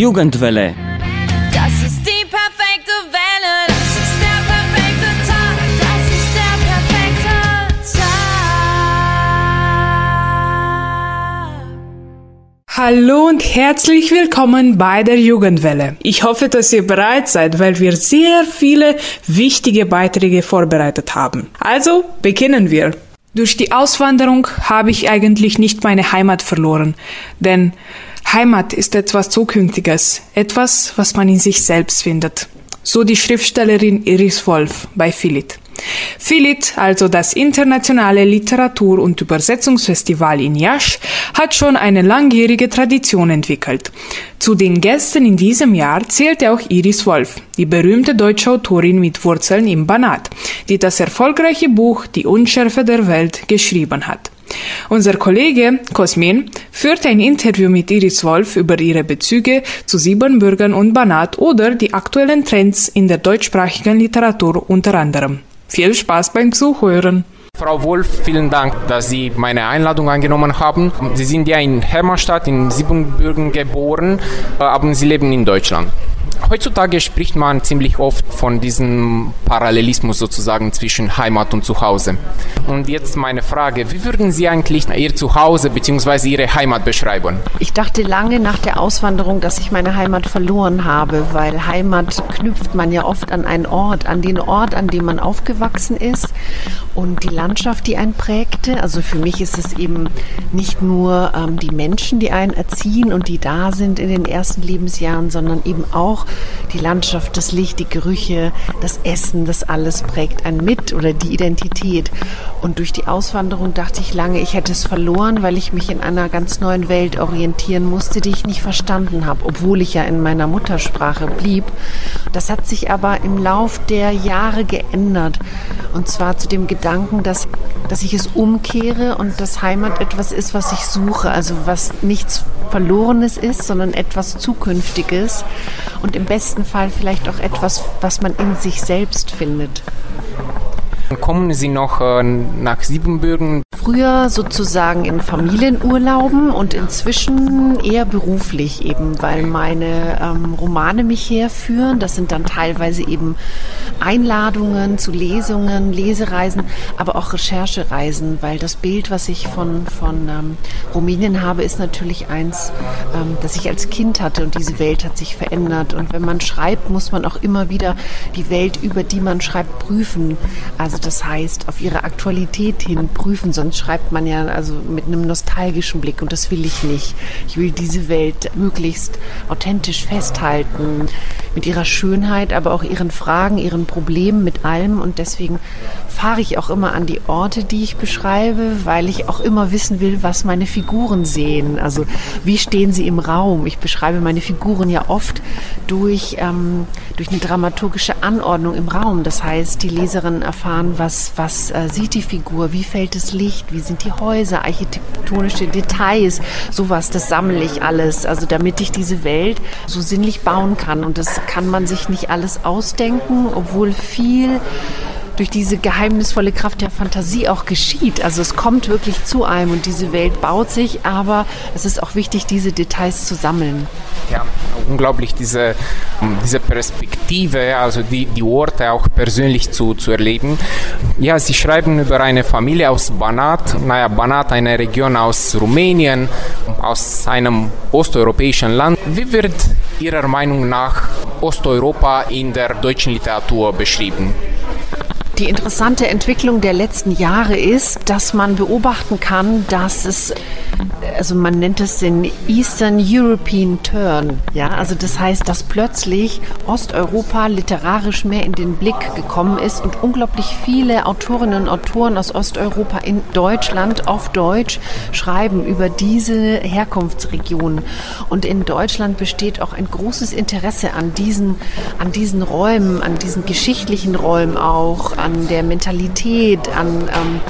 Jugendwelle. Das ist die perfekte Welle. Das ist der perfekte Tag. Das ist der perfekte Tag. Hallo und herzlich willkommen bei der Jugendwelle. Ich hoffe, dass ihr bereit seid, weil wir sehr viele wichtige Beiträge vorbereitet haben. Also beginnen wir. Durch die Auswanderung habe ich eigentlich nicht meine Heimat verloren, denn Heimat ist etwas Zukünftiges, etwas, was man in sich selbst findet. So die Schriftstellerin Iris Wolf bei Philid. Philid, also das internationale Literatur- und Übersetzungsfestival in Yasch, hat schon eine langjährige Tradition entwickelt. Zu den Gästen in diesem Jahr zählte auch Iris Wolf, die berühmte deutsche Autorin mit Wurzeln im Banat, die das erfolgreiche Buch Die Unschärfe der Welt geschrieben hat. Unser Kollege Cosmin führte ein Interview mit Iris Wolf über ihre Bezüge zu Siebenbürgern und Banat oder die aktuellen Trends in der deutschsprachigen Literatur unter anderem. Viel Spaß beim Zuhören! Frau Wolf, vielen Dank, dass Sie meine Einladung angenommen haben. Sie sind ja in Hermannstadt in Siebenbürgen geboren, äh, aber Sie leben in Deutschland. Heutzutage spricht man ziemlich oft von diesem Parallelismus sozusagen zwischen Heimat und Zuhause. Und jetzt meine Frage, wie würden Sie eigentlich Ihr Zuhause bzw. Ihre Heimat beschreiben? Ich dachte lange nach der Auswanderung, dass ich meine Heimat verloren habe, weil Heimat knüpft man ja oft an einen Ort, an den Ort, an dem man aufgewachsen ist und die Landschaft, die einen prägte. Also für mich ist es eben nicht nur ähm, die Menschen, die einen erziehen und die da sind in den ersten Lebensjahren, sondern eben auch die Landschaft, das Licht, die Gerüche, das Essen, das alles prägt einen mit oder die Identität. Und durch die Auswanderung dachte ich lange, ich hätte es verloren, weil ich mich in einer ganz neuen Welt orientieren musste, die ich nicht verstanden habe, obwohl ich ja in meiner Muttersprache blieb. Das hat sich aber im Lauf der Jahre geändert. Und zwar zu dem Gedanken, dass, dass ich es umkehre und dass Heimat etwas ist, was ich suche. Also was nichts Verlorenes ist, sondern etwas Zukünftiges und im besten Fall vielleicht auch etwas, was man in sich selbst findet. Kommen Sie noch äh, nach Siebenbürgen? Früher sozusagen in Familienurlauben und inzwischen eher beruflich eben, weil meine ähm, Romane mich herführen. Das sind dann teilweise eben Einladungen zu Lesungen, Lesereisen, aber auch Recherchereisen, weil das Bild, was ich von, von ähm, Rumänien habe, ist natürlich eins, ähm, das ich als Kind hatte und diese Welt hat sich verändert. Und wenn man schreibt, muss man auch immer wieder die Welt, über die man schreibt, prüfen. Also das heißt, auf ihre Aktualität hin prüfen, sonst schreibt man ja also mit einem nostalgischen Blick und das will ich nicht. Ich will diese Welt möglichst authentisch festhalten, mit ihrer Schönheit, aber auch ihren Fragen, ihren Problemen, mit allem und deswegen fahre ich auch immer an die Orte, die ich beschreibe, weil ich auch immer wissen will, was meine Figuren sehen. Also wie stehen sie im Raum? Ich beschreibe meine Figuren ja oft durch, ähm, durch eine dramaturgische Anordnung im Raum. Das heißt, die Leserinnen erfahren, was, was äh, sieht die Figur, wie fällt das Licht, wie sind die Häuser, architektonische Details, sowas, das sammle ich alles, also damit ich diese Welt so sinnlich bauen kann. Und das kann man sich nicht alles ausdenken, obwohl viel durch diese geheimnisvolle Kraft der Fantasie auch geschieht. Also es kommt wirklich zu einem und diese Welt baut sich, aber es ist auch wichtig, diese Details zu sammeln. Ja, unglaublich diese, diese Perspektive, also die, die Orte auch persönlich zu, zu erleben. Ja, Sie schreiben über eine Familie aus Banat. Naja, Banat, eine Region aus Rumänien, aus einem osteuropäischen Land. Wie wird Ihrer Meinung nach Osteuropa in der deutschen Literatur beschrieben? Die interessante Entwicklung der letzten Jahre ist, dass man beobachten kann, dass es, also man nennt es den Eastern European Turn. Ja, also das heißt, dass plötzlich Osteuropa literarisch mehr in den Blick gekommen ist und unglaublich viele Autorinnen und Autoren aus Osteuropa in Deutschland auf Deutsch schreiben über diese Herkunftsregionen. Und in Deutschland besteht auch ein großes Interesse an diesen, an diesen Räumen, an diesen geschichtlichen Räumen auch, an der Mentalität, an ähm,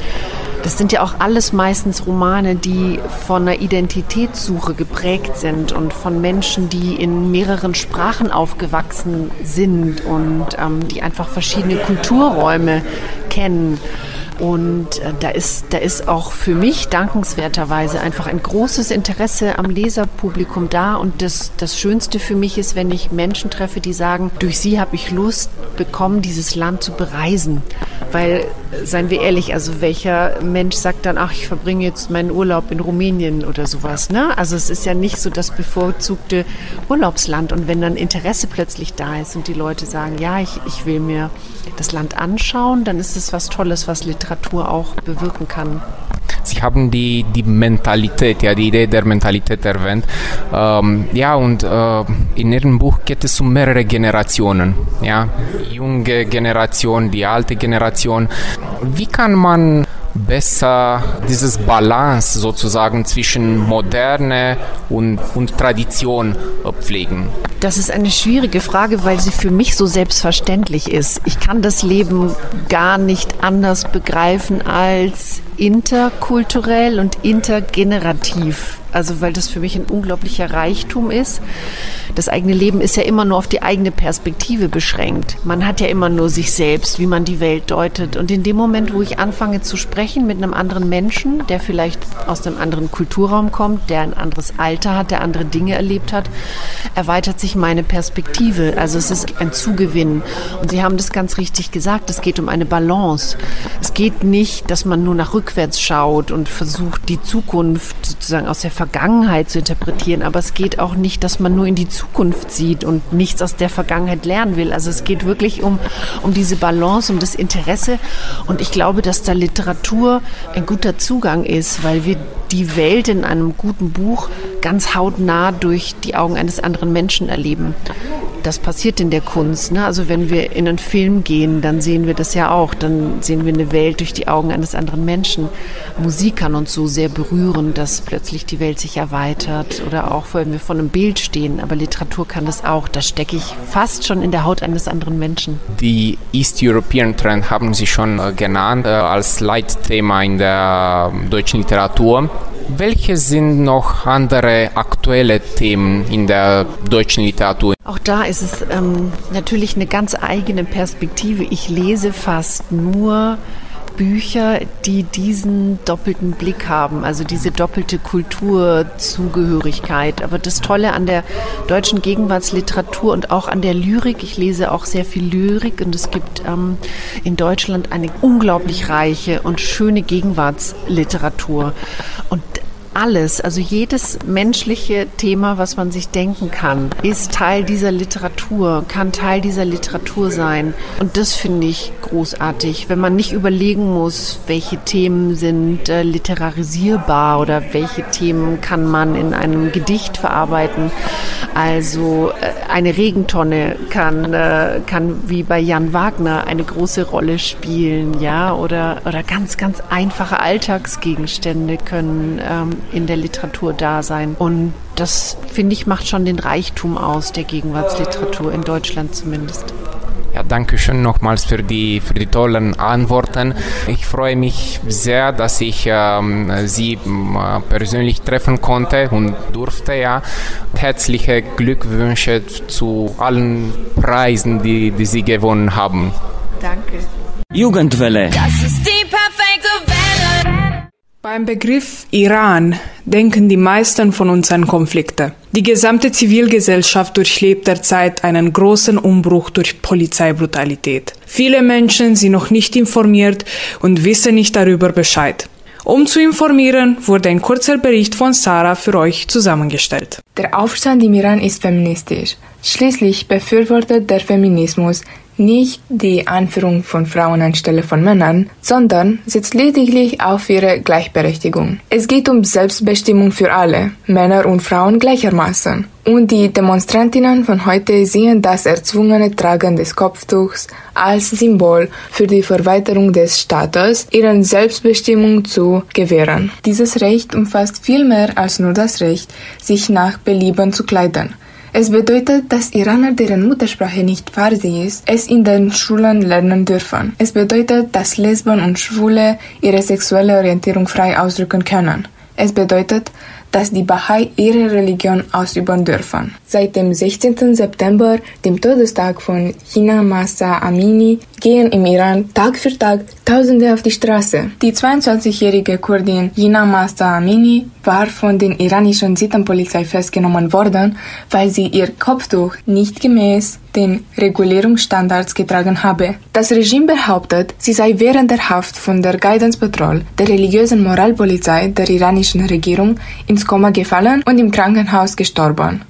das sind ja auch alles meistens Romane, die von einer Identitätssuche geprägt sind und von Menschen, die in mehreren Sprachen aufgewachsen sind und ähm, die einfach verschiedene Kulturräume kennen. Und äh, da ist, da ist auch für mich dankenswerterweise einfach ein großes Interesse am Leserpublikum da. Und das, das Schönste für mich ist, wenn ich Menschen treffe, die sagen, durch sie habe ich Lust bekommen, dieses Land zu bereisen. Weil, seien wir ehrlich, also welcher Mensch sagt dann, ach, ich verbringe jetzt meinen Urlaub in Rumänien oder sowas. Ne? Also es ist ja nicht so das bevorzugte Urlaubsland. Und wenn dann Interesse plötzlich da ist und die Leute sagen, ja, ich, ich will mir das Land anschauen, dann ist es was Tolles, was Literatur auch bewirken kann. Sie haben die, die Mentalität, ja, die Idee der Mentalität erwähnt. Ähm, ja, und äh, in Ihrem Buch geht es um mehrere Generationen. Ja, junge Generation, die alte Generation. Wie kann man besser dieses Balance sozusagen zwischen Moderne und, und Tradition pflegen? Das ist eine schwierige Frage, weil sie für mich so selbstverständlich ist. Ich kann das Leben gar nicht anders begreifen als interkulturell und intergenerativ. Also weil das für mich ein unglaublicher Reichtum ist. Das eigene Leben ist ja immer nur auf die eigene Perspektive beschränkt. Man hat ja immer nur sich selbst, wie man die Welt deutet. Und in dem Moment, wo ich anfange zu sprechen mit einem anderen Menschen, der vielleicht aus einem anderen Kulturraum kommt, der ein anderes Alter hat, der andere Dinge erlebt hat, erweitert sich meine Perspektive. Also es ist ein Zugewinn. Und Sie haben das ganz richtig gesagt, es geht um eine Balance. Es geht nicht, dass man nur nach rückwärts schaut und versucht, die Zukunft sozusagen aus der Vergangenheit zu interpretieren. Aber es geht auch nicht, dass man nur in die Zukunft sieht und nichts aus der Vergangenheit lernen will. Also es geht wirklich um, um diese Balance, um das Interesse. Und ich glaube, dass da Literatur ein guter Zugang ist, weil wir die Welt in einem guten Buch ganz hautnah durch die Augen eines anderen Menschen erleben das passiert in der Kunst. Ne? Also wenn wir in einen Film gehen, dann sehen wir das ja auch. Dann sehen wir eine Welt durch die Augen eines anderen Menschen. Musik kann uns so sehr berühren, dass plötzlich die Welt sich erweitert. Oder auch, wenn wir vor einem Bild stehen. Aber Literatur kann das auch. Da stecke ich fast schon in der Haut eines anderen Menschen. Die East European Trend haben Sie schon äh, genannt äh, als Leitthema in der äh, deutschen Literatur. Welche sind noch andere aktuelle Themen in der deutschen Literatur? Auch da ist es ähm, natürlich eine ganz eigene Perspektive. Ich lese fast nur Bücher, die diesen doppelten Blick haben, also diese doppelte Kulturzugehörigkeit. Aber das Tolle an der deutschen Gegenwartsliteratur und auch an der Lyrik, ich lese auch sehr viel Lyrik und es gibt ähm, in Deutschland eine unglaublich reiche und schöne Gegenwartsliteratur. Alles, also jedes menschliche Thema, was man sich denken kann, ist Teil dieser Literatur, kann Teil dieser Literatur sein. Und das finde ich großartig, wenn man nicht überlegen muss, welche Themen sind äh, literarisierbar oder welche Themen kann man in einem Gedicht verarbeiten. Also äh, eine Regentonne kann, äh, kann wie bei Jan Wagner eine große Rolle spielen, ja, oder, oder ganz, ganz einfache Alltagsgegenstände können ähm, in der Literatur da sein. Und das, finde ich, macht schon den Reichtum aus der Gegenwartsliteratur, in Deutschland zumindest. Ja, danke schön nochmals für die, für die tollen Antworten. Ich freue mich sehr, dass ich ähm, Sie äh, persönlich treffen konnte und durfte. Ja. Herzliche Glückwünsche zu allen Preisen, die, die Sie gewonnen haben. Danke. Jugendwelle. Das ist die perfekte Welle. Beim Begriff Iran denken die meisten von uns an Konflikte. Die gesamte Zivilgesellschaft durchlebt derzeit einen großen Umbruch durch Polizeibrutalität. Viele Menschen sind noch nicht informiert und wissen nicht darüber Bescheid. Um zu informieren, wurde ein kurzer Bericht von Sarah für euch zusammengestellt. Der Aufstand im Iran ist feministisch. Schließlich befürwortet der Feminismus nicht die Anführung von Frauen anstelle von Männern, sondern setzt lediglich auf ihre Gleichberechtigung. Es geht um Selbstbestimmung für alle, Männer und Frauen gleichermaßen. Und die Demonstrantinnen von heute sehen das erzwungene Tragen des Kopftuchs als Symbol für die Verweiterung des Staates, ihren Selbstbestimmung zu gewähren. Dieses Recht umfasst viel mehr als nur das Recht, sich nach Belieben zu kleiden. Es bedeutet, dass Iraner, deren Muttersprache nicht Farsi ist, es in den Schulen lernen dürfen. Es bedeutet, dass Lesben und Schwule ihre sexuelle Orientierung frei ausdrücken können. Es bedeutet, dass die Bahai ihre Religion ausüben dürfen. Seit dem 16. September, dem Todestag von Hina Masa Amini, gehen im Iran Tag für Tag Tausende auf die Straße. Die 22-jährige Kurdin Hina Masa Amini war von der iranischen Sittenpolizei festgenommen worden, weil sie ihr Kopftuch nicht gemäß den Regulierungsstandards getragen habe. Das Regime behauptet, sie sei während der Haft von der Guidance Patrol, der religiösen Moralpolizei der iranischen Regierung, ins Koma gefallen und im Krankenhaus gestorben.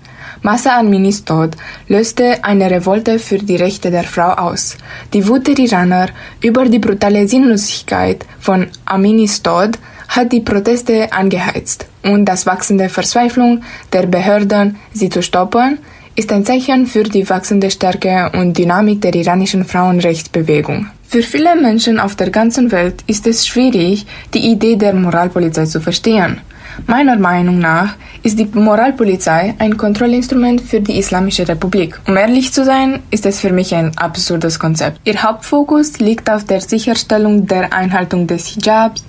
Massa Aminis Tod löste eine Revolte für die Rechte der Frau aus. Die Wut der Iraner über die brutale Sinnlosigkeit von Aminis Tod hat die Proteste angeheizt und das wachsende Verzweiflung der Behörden, sie zu stoppen, ist ein Zeichen für die wachsende Stärke und Dynamik der iranischen Frauenrechtsbewegung. Für viele Menschen auf der ganzen Welt ist es schwierig, die Idee der Moralpolizei zu verstehen. Meiner Meinung nach ist die Moralpolizei ein Kontrollinstrument für die Islamische Republik. Um ehrlich zu sein, ist es für mich ein absurdes Konzept. Ihr Hauptfokus liegt auf der Sicherstellung der Einhaltung des Hijabs,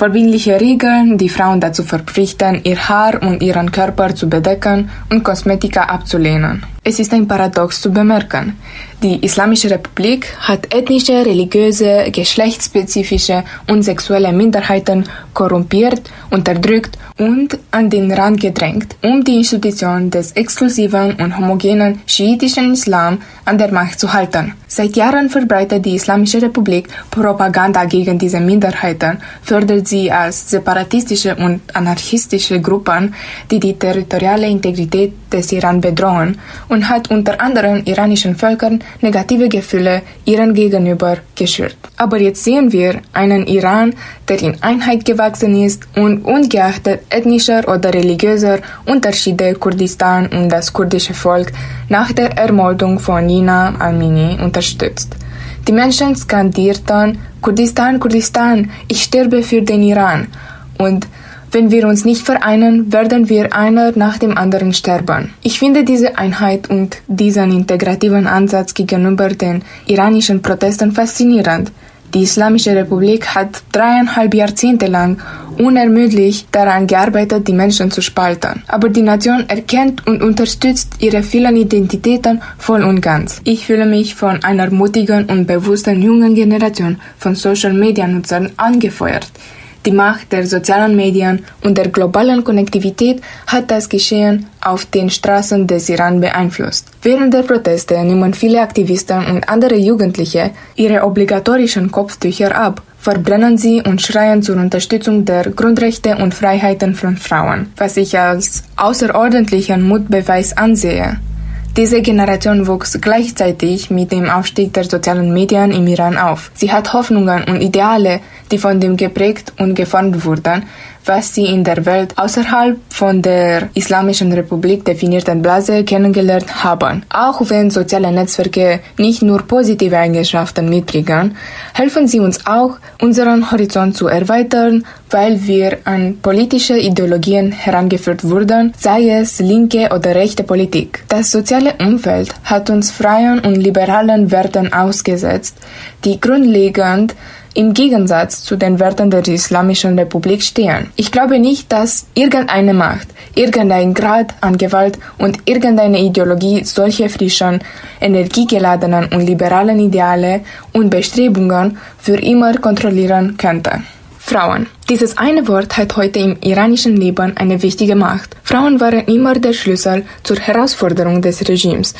verbindliche Regeln, die Frauen dazu verpflichten, ihr Haar und ihren Körper zu bedecken und Kosmetika abzulehnen. Es ist ein Paradox zu bemerken. Die Islamische Republik hat ethnische, religiöse, geschlechtsspezifische und sexuelle Minderheiten korrumpiert, unterdrückt und an den Rand gedrängt, um die Institution des exklusiven und homogenen schiitischen Islam an der Macht zu halten. Seit Jahren verbreitet die Islamische Republik Propaganda gegen diese Minderheiten, fördert sie als separatistische und anarchistische Gruppen, die die territoriale Integrität des Iran bedrohen und hat unter anderem iranischen Völkern negative Gefühle ihren gegenüber geschürt. Aber jetzt sehen wir einen Iran, der in Einheit gewachsen ist und ungeachtet ethnischer oder religiöser Unterschiede Kurdistan und das kurdische Volk nach der Ermordung von Nina Amini unterstützt. Die Menschen skandierten Kurdistan, Kurdistan, ich sterbe für den Iran und wenn wir uns nicht vereinen, werden wir einer nach dem anderen sterben. Ich finde diese Einheit und diesen integrativen Ansatz gegenüber den iranischen Protesten faszinierend. Die Islamische Republik hat dreieinhalb Jahrzehnte lang unermüdlich daran gearbeitet, die Menschen zu spalten. Aber die Nation erkennt und unterstützt ihre vielen Identitäten voll und ganz. Ich fühle mich von einer mutigen und bewussten jungen Generation von Social-Media-Nutzern angefeuert. Die Macht der sozialen Medien und der globalen Konnektivität hat das Geschehen auf den Straßen des Iran beeinflusst. Während der Proteste nehmen viele Aktivisten und andere Jugendliche ihre obligatorischen Kopftücher ab, verbrennen sie und schreien zur Unterstützung der Grundrechte und Freiheiten von Frauen, was ich als außerordentlichen Mutbeweis ansehe. Diese Generation wuchs gleichzeitig mit dem Aufstieg der sozialen Medien im Iran auf. Sie hat Hoffnungen und Ideale, die von dem geprägt und geformt wurden, was sie in der Welt außerhalb von der Islamischen Republik definierten Blase kennengelernt haben. Auch wenn soziale Netzwerke nicht nur positive Eigenschaften mitbringen, helfen sie uns auch, unseren Horizont zu erweitern, weil wir an politische Ideologien herangeführt wurden, sei es linke oder rechte Politik. Das soziale Umfeld hat uns freien und liberalen Werten ausgesetzt, die grundlegend im Gegensatz zu den Werten der Islamischen Republik stehen. Ich glaube nicht, dass irgendeine Macht, irgendein Grad an Gewalt und irgendeine Ideologie solche frischen, energiegeladenen und liberalen Ideale und Bestrebungen für immer kontrollieren könnte. Frauen. Dieses eine Wort hat heute im iranischen Leben eine wichtige Macht. Frauen waren immer der Schlüssel zur Herausforderung des Regimes.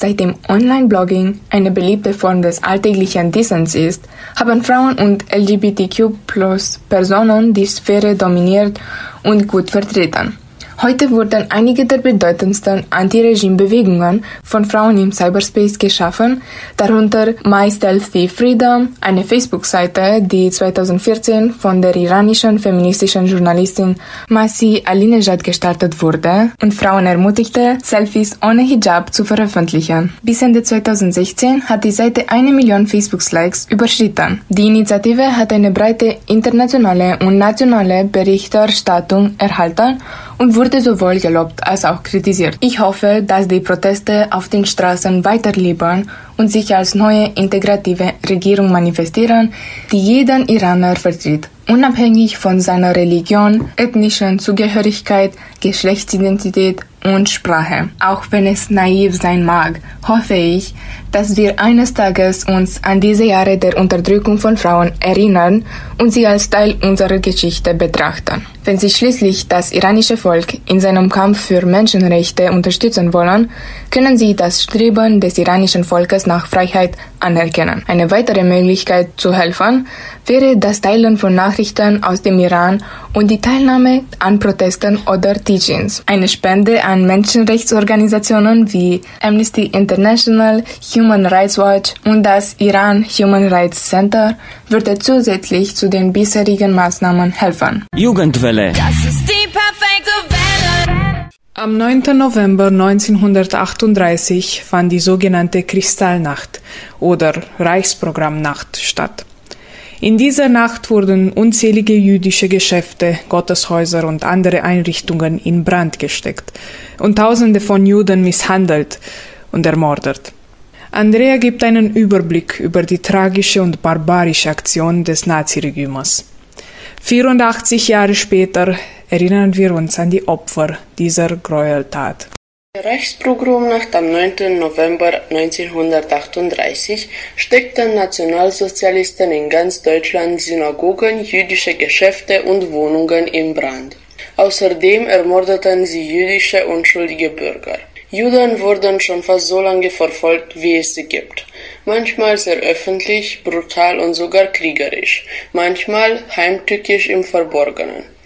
Seitdem Online-Blogging eine beliebte Form des alltäglichen Dissens ist, haben Frauen und LGBTQ-Personen die Sphäre dominiert und gut vertreten. Heute wurden einige der bedeutendsten Anti-Regime-Bewegungen von Frauen im Cyberspace geschaffen, darunter My Stealthy Freedom, eine Facebook-Seite, die 2014 von der iranischen feministischen Journalistin Masi Alinejad gestartet wurde und Frauen ermutigte, Selfies ohne Hijab zu veröffentlichen. Bis Ende 2016 hat die Seite eine Million Facebook-Likes überschritten. Die Initiative hat eine breite internationale und nationale Berichterstattung erhalten und wurde sowohl gelobt als auch kritisiert. Ich hoffe, dass die Proteste auf den Straßen weiterleben und sich als neue integrative Regierung manifestieren, die jeden Iraner vertritt, unabhängig von seiner Religion, ethnischen Zugehörigkeit, Geschlechtsidentität und Sprache. Auch wenn es naiv sein mag, hoffe ich, dass wir eines Tages uns an diese Jahre der Unterdrückung von Frauen erinnern und sie als Teil unserer Geschichte betrachten. Wenn sie schließlich das iranische Volk in seinem Kampf für Menschenrechte unterstützen wollen, können sie das Streben des iranischen Volkes nach Freiheit anerkennen. Eine weitere Möglichkeit zu helfen wäre das Teilen von Nachrichten aus dem Iran und die Teilnahme an Protesten oder Teachings. Eine Spende an Menschenrechtsorganisationen wie Amnesty International, Human Rights Watch und das Iran Human Rights Center würde zusätzlich zu den bisherigen Maßnahmen helfen. Jugendwelle. Das ist die perfekte Welle. Am 9. November 1938 fand die sogenannte Kristallnacht oder Reichsprogrammnacht statt. In dieser Nacht wurden unzählige jüdische Geschäfte, Gotteshäuser und andere Einrichtungen in Brand gesteckt und Tausende von Juden misshandelt und ermordet. Andrea gibt einen Überblick über die tragische und barbarische Aktion des Naziregimens. 84 Jahre später erinnern wir uns an die Opfer dieser Gräueltat. Der Reichspogromnacht am 9. November 1938 steckten Nationalsozialisten in ganz Deutschland Synagogen, jüdische Geschäfte und Wohnungen in Brand. Außerdem ermordeten sie jüdische unschuldige Bürger. Juden wurden schon fast so lange verfolgt, wie es sie gibt. Manchmal sehr öffentlich, brutal und sogar kriegerisch, manchmal heimtückisch im Verborgenen.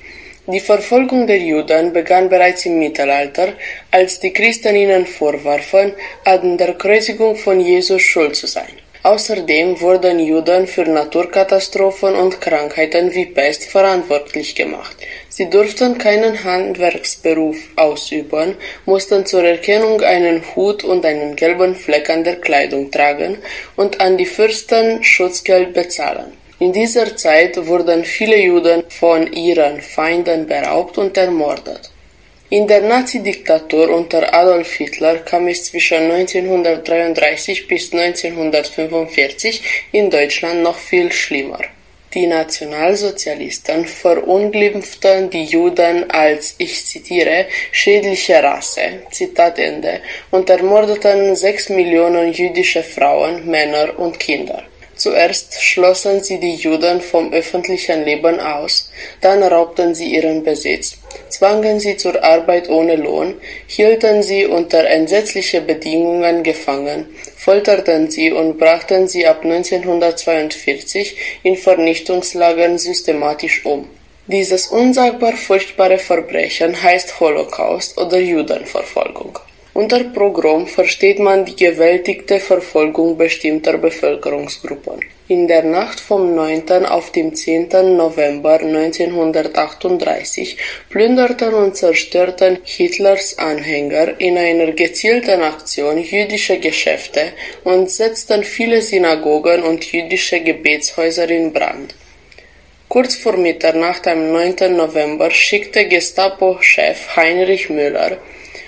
Die Verfolgung der Juden begann bereits im Mittelalter, als die Christen ihnen vorwarfen, an der Kreuzigung von Jesus schuld zu sein. Außerdem wurden Juden für Naturkatastrophen und Krankheiten wie Pest verantwortlich gemacht. Sie durften keinen Handwerksberuf ausüben, mussten zur Erkennung einen Hut und einen gelben Fleck an der Kleidung tragen und an die Fürsten Schutzgeld bezahlen. In dieser Zeit wurden viele Juden von ihren Feinden beraubt und ermordet. In der Nazi-Diktatur unter Adolf Hitler kam es zwischen 1933 bis 1945 in Deutschland noch viel schlimmer. Die Nationalsozialisten verunglimpften die Juden als, ich zitiere, schädliche Rasse, Zitat Ende, und ermordeten sechs Millionen jüdische Frauen, Männer und Kinder. Zuerst schlossen sie die Juden vom öffentlichen Leben aus, dann raubten sie ihren Besitz, zwangen sie zur Arbeit ohne Lohn, hielten sie unter entsetzliche Bedingungen gefangen, folterten sie und brachten sie ab 1942 in Vernichtungslagern systematisch um. Dieses unsagbar furchtbare Verbrechen heißt Holocaust oder Judenverfolgung. Unter Pogrom versteht man die gewaltigte Verfolgung bestimmter Bevölkerungsgruppen. In der Nacht vom 9. auf den 10. November 1938 plünderten und zerstörten Hitlers Anhänger in einer gezielten Aktion jüdische Geschäfte und setzten viele Synagogen und jüdische Gebetshäuser in Brand. Kurz vor Mitternacht am 9. November schickte Gestapo-Chef Heinrich Müller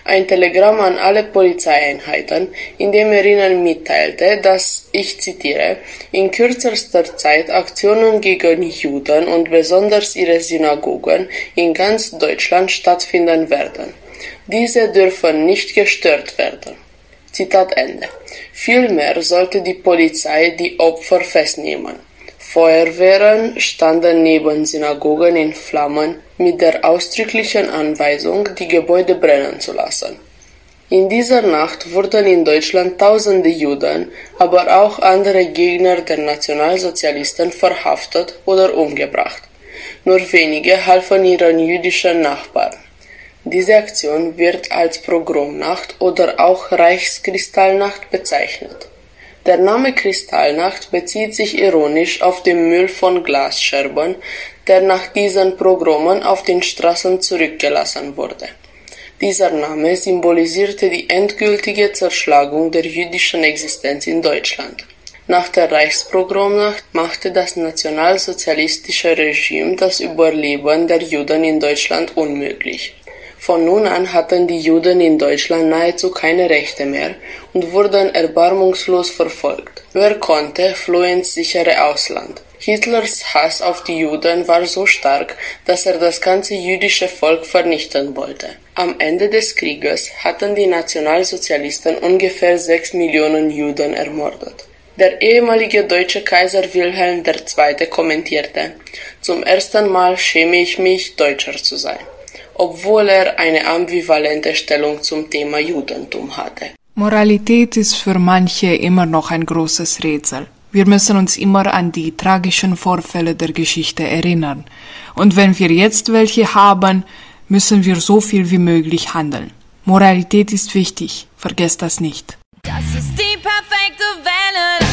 ein Telegramm an alle Polizeieinheiten, in dem er ihnen mitteilte, dass, ich zitiere, in kürzester Zeit Aktionen gegen Juden und besonders ihre Synagogen in ganz Deutschland stattfinden werden. Diese dürfen nicht gestört werden. Zitat Ende. Vielmehr sollte die Polizei die Opfer festnehmen. Feuerwehren standen neben Synagogen in Flammen mit der ausdrücklichen Anweisung, die Gebäude brennen zu lassen. In dieser Nacht wurden in Deutschland tausende Juden, aber auch andere Gegner der Nationalsozialisten verhaftet oder umgebracht. Nur wenige halfen ihren jüdischen Nachbarn. Diese Aktion wird als Pogromnacht oder auch Reichskristallnacht bezeichnet. Der Name Kristallnacht bezieht sich ironisch auf den Müll von Glasscherben, der nach diesen Pogromen auf den Straßen zurückgelassen wurde. Dieser Name symbolisierte die endgültige Zerschlagung der jüdischen Existenz in Deutschland. Nach der Reichspogromnacht machte das nationalsozialistische Regime das Überleben der Juden in Deutschland unmöglich. Von nun an hatten die Juden in Deutschland nahezu keine Rechte mehr und wurden erbarmungslos verfolgt. Wer konnte, floh ins sichere Ausland. Hitlers Hass auf die Juden war so stark, dass er das ganze jüdische Volk vernichten wollte. Am Ende des Krieges hatten die Nationalsozialisten ungefähr sechs Millionen Juden ermordet. Der ehemalige deutsche Kaiser Wilhelm II. kommentierte, zum ersten Mal schäme ich mich, Deutscher zu sein, obwohl er eine ambivalente Stellung zum Thema Judentum hatte. Moralität ist für manche immer noch ein großes Rätsel. Wir müssen uns immer an die tragischen Vorfälle der Geschichte erinnern. Und wenn wir jetzt welche haben, müssen wir so viel wie möglich handeln. Moralität ist wichtig, vergesst das nicht. Das ist die perfekte Welt.